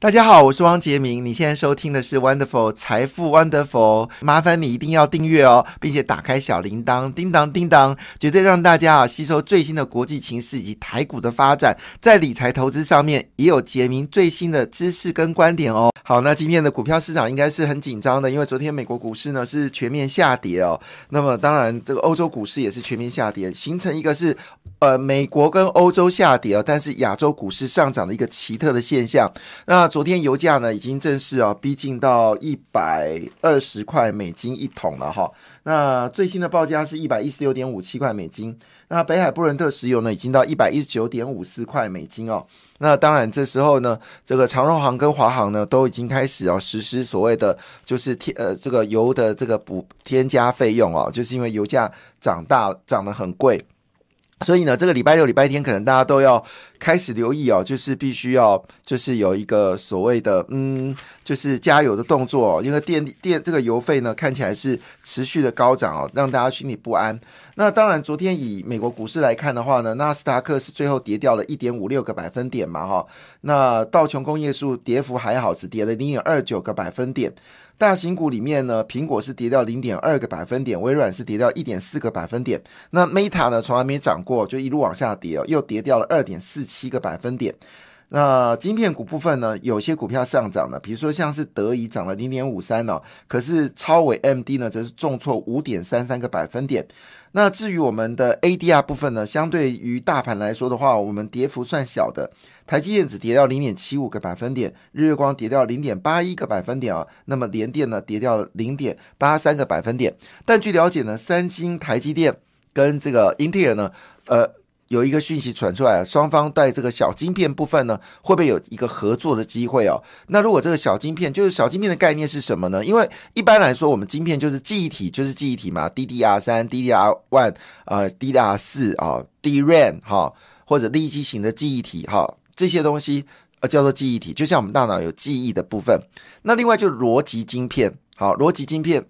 大家好，我是汪杰明。你现在收听的是 Wonderful 财富 Wonderful，麻烦你一定要订阅哦，并且打开小铃铛，叮当叮当，绝对让大家啊吸收最新的国际情势以及台股的发展，在理财投资上面也有杰明最新的知识跟观点哦。好，那今天的股票市场应该是很紧张的，因为昨天美国股市呢是全面下跌哦。那么当然，这个欧洲股市也是全面下跌，形成一个是呃美国跟欧洲下跌哦，但是亚洲股市上涨的一个奇特的现象。那昨天油价呢，已经正式啊逼近到一百二十块美金一桶了哈。那最新的报价是一百一十六点五七块美金。那北海布伦特石油呢，已经到一百一十九点五四块美金哦。那当然，这时候呢，这个长荣航跟华航呢，都已经开始哦实施所谓的就是添呃这个油的这个补添加费用哦，就是因为油价涨大涨得很贵。所以呢，这个礼拜六、礼拜天可能大家都要开始留意哦，就是必须要就是有一个所谓的嗯，就是加油的动作，因为电电这个油费呢看起来是持续的高涨哦，让大家心里不安。那当然，昨天以美国股市来看的话呢，纳斯达克是最后跌掉了一点五六个百分点嘛，哈。那道琼工业数跌幅还好，只跌了零点二九个百分点。大型股里面呢，苹果是跌掉零点二个百分点，微软是跌掉一点四个百分点。那 Meta 呢，从来没涨过，就一路往下跌哦，又跌掉了二点四七个百分点。那晶片股部分呢，有些股票上涨了，比如说像是德仪涨了零点五三哦，可是超伟 MD 呢，则是重挫五点三三个百分点。那至于我们的 ADR 部分呢，相对于大盘来说的话，我们跌幅算小的。台积电只跌掉零点七五个百分点，日月光跌掉零点八一个百分点啊。那么联电呢，跌掉零点八三个百分点。但据了解呢，三星、台积电跟这个英特尔呢，呃。有一个讯息传出来，双方在这个小晶片部分呢，会不会有一个合作的机会哦？那如果这个小晶片，就是小晶片的概念是什么呢？因为一般来说，我们晶片就是记忆体，就是记忆体嘛，DDR 三、DDR one、呃，DDR 四啊，DRAM 哈，或者立基型的记忆体哈，这些东西呃叫做记忆体，就像我们大脑有记忆的部分。那另外就逻辑晶片，好，逻辑晶片，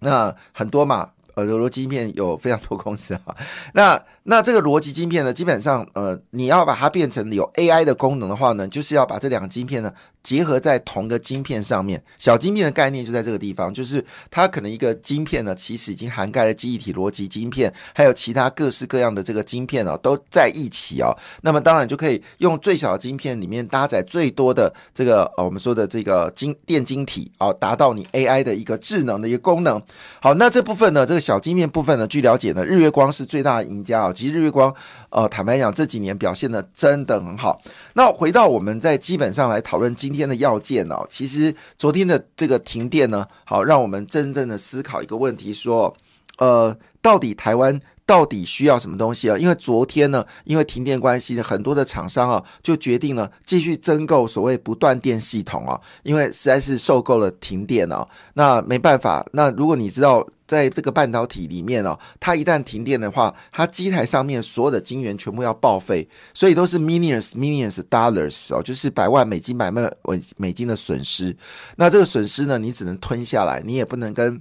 那很多嘛，呃，逻辑晶片有非常多公司哈，那。那这个逻辑晶片呢，基本上，呃，你要把它变成有 AI 的功能的话呢，就是要把这两个晶片呢结合在同个晶片上面。小晶片的概念就在这个地方，就是它可能一个晶片呢，其实已经涵盖了记忆体逻辑晶片，还有其他各式各样的这个晶片哦，都在一起哦。那么当然就可以用最小的晶片里面搭载最多的这个呃我们说的这个晶电晶体哦，达到你 AI 的一个智能的一个功能。好，那这部分呢，这个小金面部分呢，据了解呢，日月光是最大的赢家啊。其实日月光，呃，坦白讲，这几年表现的真的很好。那回到我们在基本上来讨论今天的要件哦，其实昨天的这个停电呢，好，让我们真正的思考一个问题，说，呃，到底台湾到底需要什么东西啊？因为昨天呢，因为停电关系呢，很多的厂商啊，就决定了继续增购所谓不断电系统啊，因为实在是受够了停电啊。那没办法，那如果你知道。在这个半导体里面哦，它一旦停电的话，它机台上面所有的晶圆全部要报废，所以都是 millions millions dollars 哦，就是百万美金、百万美美金的损失。那这个损失呢，你只能吞下来，你也不能跟。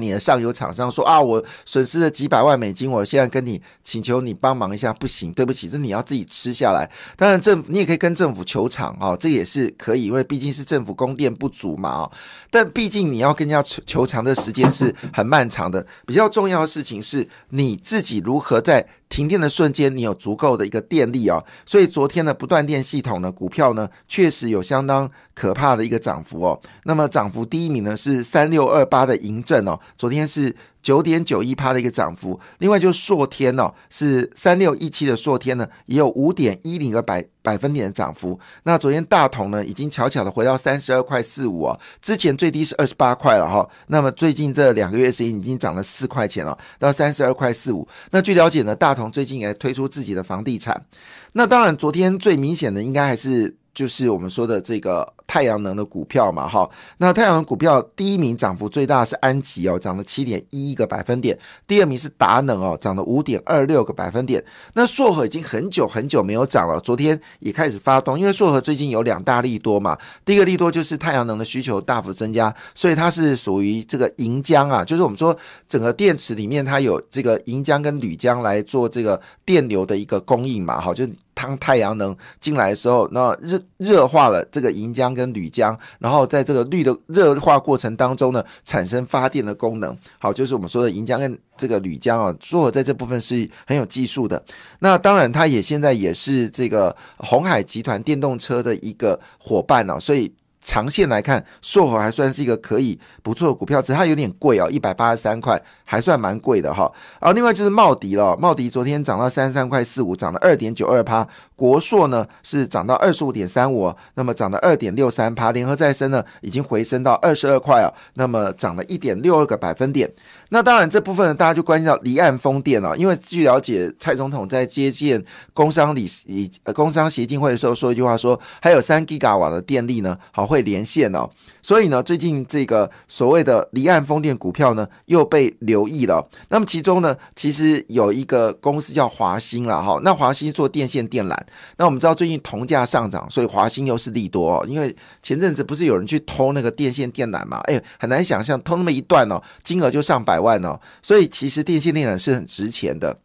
你的上游厂商说啊，我损失了几百万美金，我现在跟你请求你帮忙一下，不行，对不起，这你要自己吃下来。当然，政府你也可以跟政府求偿啊，这也是可以，因为毕竟是政府供电不足嘛啊。但毕竟你要跟人家求求偿的时间是很漫长的。比较重要的事情是你自己如何在。停电的瞬间，你有足够的一个电力啊，所以昨天的不断电系统呢，股票呢确实有相当可怕的一个涨幅哦。那么涨幅第一名呢是三六二八的银正哦，昨天是。九点九一趴的一个涨幅，另外就是硕天哦，是三六一七的硕天呢，也有五点一零个百百分点的涨幅。那昨天大同呢，已经悄悄的回到三十二块四五哦，之前最低是二十八块了哈。那么最近这两个月时间已经涨了四块钱了，到三十二块四五。那据了解呢，大同最近也推出自己的房地产。那当然，昨天最明显的应该还是。就是我们说的这个太阳能的股票嘛，哈，那太阳能股票第一名涨幅最大是安吉哦，涨了七点一个百分点，第二名是达能哦，涨了五点二六个百分点。那硕和已经很久很久没有涨了，昨天也开始发动，因为硕和最近有两大利多嘛，第一个利多就是太阳能的需求大幅增加，所以它是属于这个银浆啊，就是我们说整个电池里面它有这个银浆跟铝浆来做这个电流的一个供应嘛，哈，就。当太阳能进来的时候，那热热化了这个银浆跟铝浆，然后在这个绿的热化过程当中呢，产生发电的功能。好，就是我们说的银浆跟这个铝浆啊，做在这部分是很有技术的。那当然，它也现在也是这个红海集团电动车的一个伙伴哦，所以。长线来看，硕和还算是一个可以不错的股票，只是它有点贵哦，一百八十三块，还算蛮贵的哈。啊，另外就是茂迪了，茂迪昨天涨到三十三块四五，涨了二点九二趴。国硕呢是涨到二十五点三五，那么涨了二点六三趴。联合再生呢已经回升到二十二块啊，那么涨了一点六二个百分点。那当然这部分呢，大家就关心到离岸风电了，因为据了解，蔡总统在接见工商理以工商协进会的时候说一句话，说还有三吉瓦的电力呢，好会连线哦。所以呢，最近这个所谓的离岸风电股票呢，又被留意了。那么其中呢，其实有一个公司叫华兴了哈。那华兴做电线电缆。那我们知道最近铜价上涨，所以华兴又是利多哦。因为前阵子不是有人去偷那个电线电缆嘛？哎，很难想象偷那么一段哦，金额就上百万哦。所以其实电线电缆是很值钱的。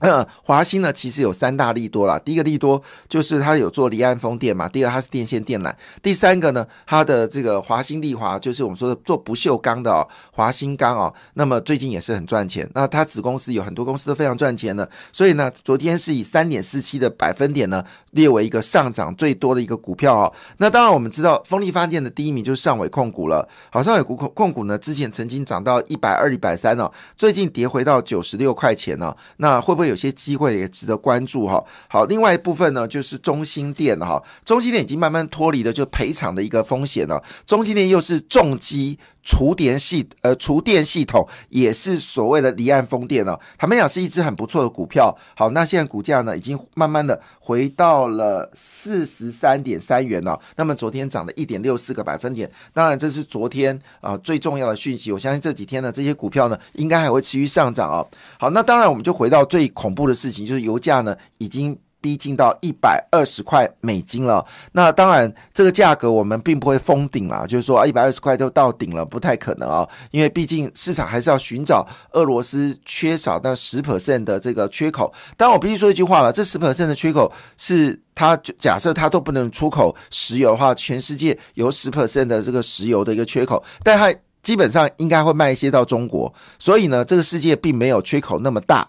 嗯，华兴呢，其实有三大利多啦。第一个利多就是它有做离岸风电嘛。第二，它是电线电缆。第三个呢，它的这个华兴利华，就是我们说的做不锈钢的哦，华兴钢哦。那么最近也是很赚钱。那它子公司有很多公司都非常赚钱的。所以呢，昨天是以三点四七的百分点呢，列为一个上涨最多的一个股票哦。那当然我们知道，风力发电的第一名就是上尾控股了。好，上尾股控控股呢，之前曾经涨到一百二、一百三哦，最近跌回到九十六块钱呢。那会不会？有些机会也值得关注哈。好，另外一部分呢，就是中心店哈。中心店已经慢慢脱离了就赔偿的一个风险了。中心店又是重击。厨电系呃厨电系统也是所谓的离岸风电哦，坦白讲是一只很不错的股票。好，那现在股价呢已经慢慢的回到了四十三点三元了。那么昨天涨了一点六四个百分点，当然这是昨天啊最重要的讯息。我相信这几天呢这些股票呢应该还会持续上涨哦。好，那当然我们就回到最恐怖的事情，就是油价呢已经。逼近到一百二十块美金了，那当然这个价格我们并不会封顶啦，就是说一百二十块就到顶了，不太可能啊，因为毕竟市场还是要寻找俄罗斯缺少的十 percent 的这个缺口。但我必须说一句话了，这十 percent 的缺口是它假设它都不能出口石油的话，全世界有十 percent 的这个石油的一个缺口，但它基本上应该会卖一些到中国，所以呢，这个世界并没有缺口那么大。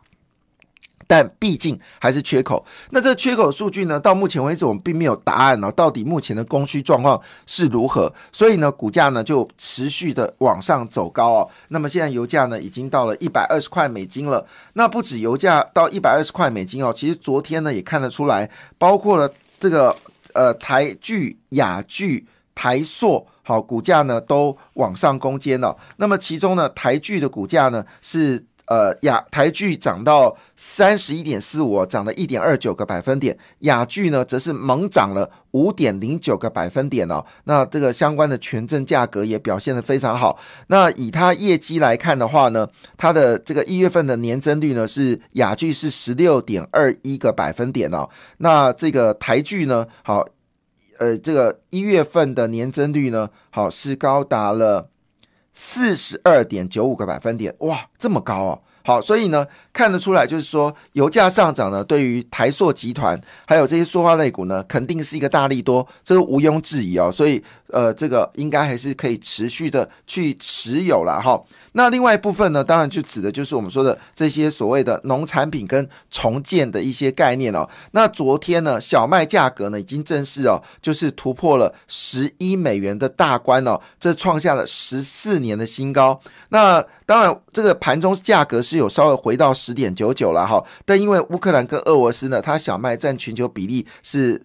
但毕竟还是缺口。那这缺口数据呢？到目前为止，我们并没有答案哦。到底目前的供需状况是如何？所以呢，股价呢就持续的往上走高哦。那么现在油价呢已经到了一百二十块美金了。那不止油价到一百二十块美金哦，其实昨天呢也看得出来，包括了这个呃台剧、雅剧、台塑，好股价呢都往上攻坚了。那么其中呢，台剧的股价呢是。呃，雅台剧涨到三十一点四五，涨了一点二九个百分点。雅剧呢，则是猛涨了五点零九个百分点哦。那这个相关的权证价格也表现的非常好。那以它业绩来看的话呢，它的这个一月份的年增率呢是雅剧是十六点二一个百分点哦。那这个台剧呢，好，呃，这个一月份的年增率呢，好是高达了。四十二点九五个百分点，哇，这么高哦！好，所以呢，看得出来，就是说，油价上涨呢，对于台塑集团还有这些塑化类股呢，肯定是一个大力多，这个毋庸置疑哦。所以，呃，这个应该还是可以持续的去持有了哈。那另外一部分呢，当然就指的就是我们说的这些所谓的农产品跟重建的一些概念哦。那昨天呢，小麦价格呢已经正式哦，就是突破了十一美元的大关哦，这创下了十四年的新高。那当然，这个盘中价格是有稍微回到十点九九了哈，但因为乌克兰跟俄罗斯呢，它小麦占全球比例是。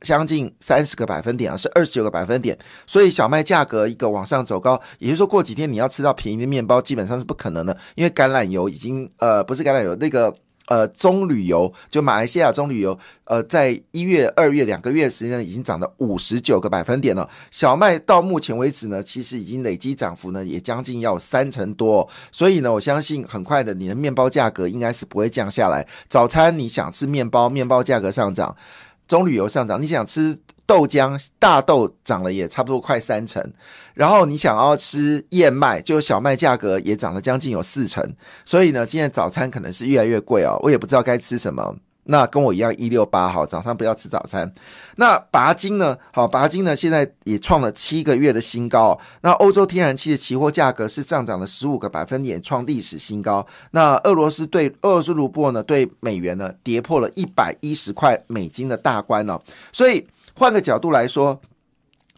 将近三十个百分点啊，是二十九个百分点，所以小麦价格一个往上走高，也就是说过几天你要吃到便宜的面包基本上是不可能的，因为橄榄油已经呃不是橄榄油那个呃棕榈油，就马来西亚棕榈油呃在一月二月两个月时间已经涨了五十九个百分点了，小麦到目前为止呢，其实已经累积涨幅呢也将近要三成多，所以呢我相信很快的你的面包价格应该是不会降下来，早餐你想吃面包，面包价格上涨。棕榈油上涨，你想吃豆浆，大豆涨了也差不多快三成，然后你想要吃燕麦，就小麦价格也涨了将近有四成，所以呢，今天早餐可能是越来越贵哦，我也不知道该吃什么。那跟我一样一六八哈，早上不要吃早餐。那钯金呢？好，钯金呢现在也创了七个月的新高。那欧洲天然气的期货价格是上涨了十五个百分点，创历史新高。那俄罗斯对俄罗斯卢布呢对美元呢跌破了一百一十块美金的大关哦。所以换个角度来说。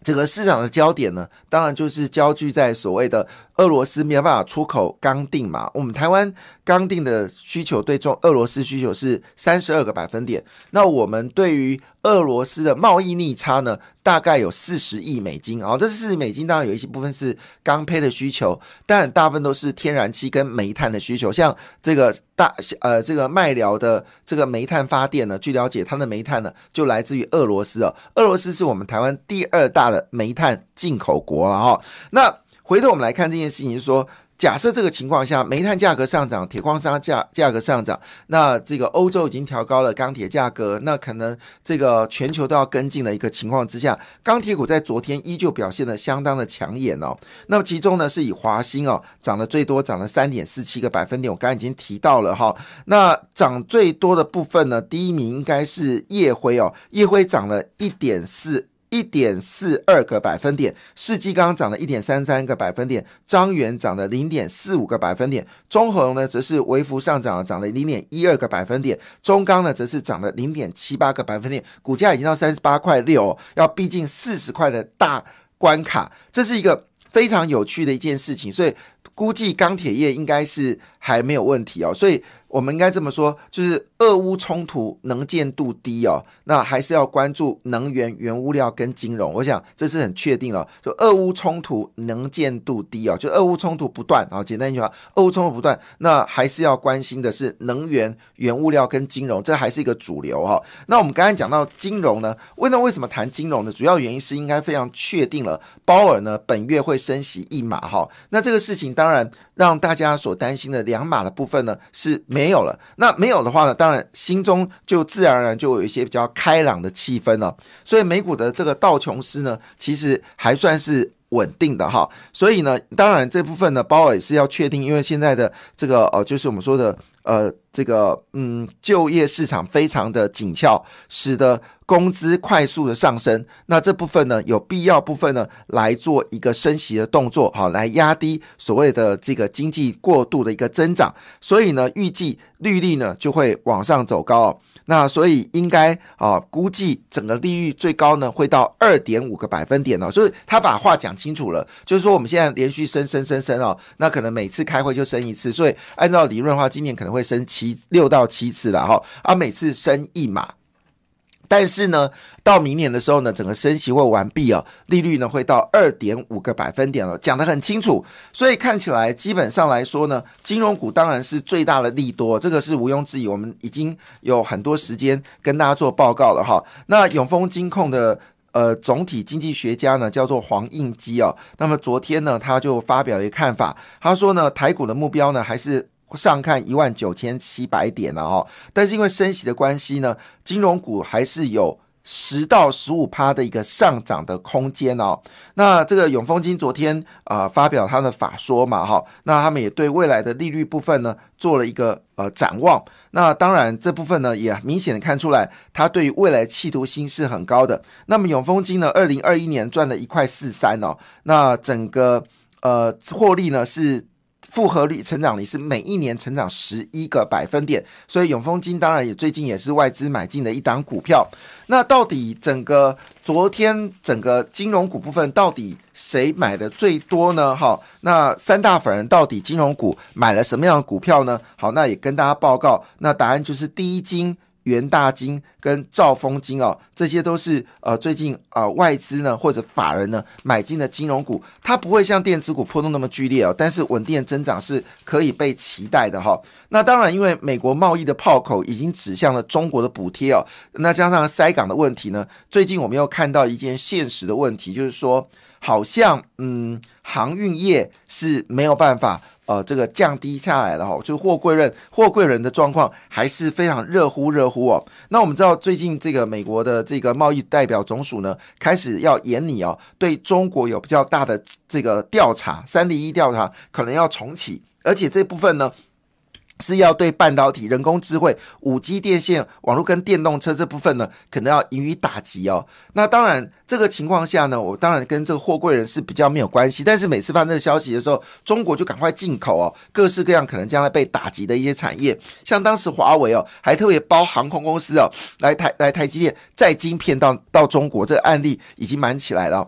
整个市场的焦点呢，当然就是焦聚在所谓的俄罗斯没有办法出口钢锭嘛。我们台湾钢锭的需求对中俄罗斯需求是三十二个百分点，那我们对于俄罗斯的贸易逆差呢，大概有四十亿美金啊。这四十亿美金当然有一些部分是钢坯的需求，但大部分都是天然气跟煤炭的需求。像这个大呃这个麦寮的这个煤炭发电呢，据了解它的煤炭呢就来自于俄罗斯哦。俄罗斯是我们台湾第二大的煤炭进口国了哈。那回头我们来看这件事情，就是说。假设这个情况下，煤炭价格上涨，铁矿砂价价格上涨，那这个欧洲已经调高了钢铁价格，那可能这个全球都要跟进的一个情况之下，钢铁股在昨天依旧表现的相当的抢眼哦。那么其中呢，是以华兴哦涨得最多，涨了三点四七个百分点。我刚才已经提到了哈，那涨最多的部分呢，第一名应该是夜辉哦，夜辉涨了一点四。一点四二个百分点，世纪钢涨了一点三三个百分点，张元涨了零点四五个百分点，中恒呢则是微幅上涨，涨了零点一二个百分点，中钢呢则是涨了零点七八个百分点，股价已经到三十八块六，要逼近四十块的大关卡，这是一个非常有趣的一件事情，所以估计钢铁业应该是还没有问题哦，所以。我们应该这么说，就是俄乌冲突能见度低哦，那还是要关注能源、原物料跟金融。我想这是很确定了，就俄乌冲突能见度低哦，就俄乌冲突不断啊。简单一句话，俄乌冲突不断，那还是要关心的是能源、原物料跟金融，这还是一个主流哈。那我们刚才讲到金融呢，问到为什么谈金融呢？主要原因是应该非常确定了，鲍尔呢本月会升息一码哈。那这个事情当然让大家所担心的两码的部分呢是没。没有了，那没有的话呢？当然心中就自然而然就有一些比较开朗的气氛了。所以美股的这个道琼斯呢，其实还算是稳定的哈。所以呢，当然这部分呢，鲍尔也是要确定，因为现在的这个呃，就是我们说的呃，这个嗯，就业市场非常的紧俏，使得。工资快速的上升，那这部分呢，有必要部分呢来做一个升息的动作，好，来压低所谓的这个经济过度的一个增长，所以呢，预计利率呢就会往上走高，那所以应该啊，估计整个利率最高呢会到二点五个百分点哦，所以他把话讲清楚了，就是说我们现在连续升升升升哦，那可能每次开会就升一次，所以按照理论的话，今年可能会升七六到七次了哈，啊，每次升一码。但是呢，到明年的时候呢，整个升息会完毕哦，利率呢会到二点五个百分点了，讲得很清楚。所以看起来基本上来说呢，金融股当然是最大的利多，这个是毋庸置疑。我们已经有很多时间跟大家做报告了哈。那永丰金控的呃总体经济学家呢叫做黄应基哦，那么昨天呢他就发表了一个看法，他说呢台股的目标呢还是。上看一万九千七百点了哦，但是因为升息的关系呢，金融股还是有十到十五趴的一个上涨的空间哦。那这个永丰金昨天啊发表他的法说嘛哈，那他们也对未来的利率部分呢做了一个呃展望。那当然这部分呢也明显的看出来，他对于未来企图心是很高的。那么永丰金呢，二零二一年赚了一块四三哦，那整个呃获利呢是。复合率成长率是每一年成长十一个百分点，所以永丰金当然也最近也是外资买进的一档股票。那到底整个昨天整个金融股部分到底谁买的最多呢？哈，那三大法人到底金融股买了什么样的股票呢？好，那也跟大家报告，那答案就是第一金。元大金跟兆丰金哦，这些都是呃最近啊外资呢或者法人呢买进的金融股，它不会像电子股波动那么剧烈哦，但是稳定的增长是可以被期待的哈。那当然，因为美国贸易的炮口已经指向了中国的补贴哦，那加上塞港的问题呢，最近我们又看到一件现实的问题，就是说好像嗯航运业是没有办法。呃，这个降低下来了哈，就货柜人货柜人的状况还是非常热乎热乎哦。那我们知道，最近这个美国的这个贸易代表总署呢，开始要严拟哦，对中国有比较大的这个调查，三零一调查可能要重启，而且这部分呢。是要对半导体、人工智慧、五 G 电线、网络跟电动车这部分呢，可能要予以打击哦。那当然，这个情况下呢，我当然跟这个货柜人是比较没有关系。但是每次发这个消息的时候，中国就赶快进口哦，各式各样可能将来被打击的一些产业，像当时华为哦，还特别包航空公司哦，来台来台积电载晶片到到中国，这个案例已经蛮起来了。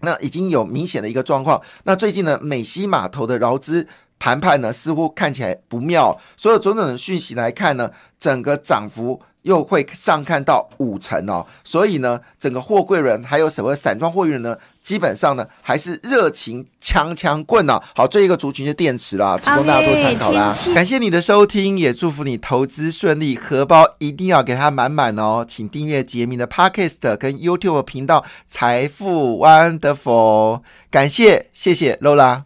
那已经有明显的一个状况。那最近呢，美西码头的劳资。谈判呢，似乎看起来不妙。所有种种的讯息来看呢，整个涨幅又会上看到五成哦。所以呢，整个货柜人还有什么散装货运人呢，基本上呢还是热情枪枪棍呢。好，这一个族群是电池啦，提供大家做参考啦。感谢你的收听，也祝福你投资顺利，荷包一定要给它满满哦。请订阅杰明的 Podcast 跟 YouTube 频道财富 Wonderful。感谢，谢谢 Lola。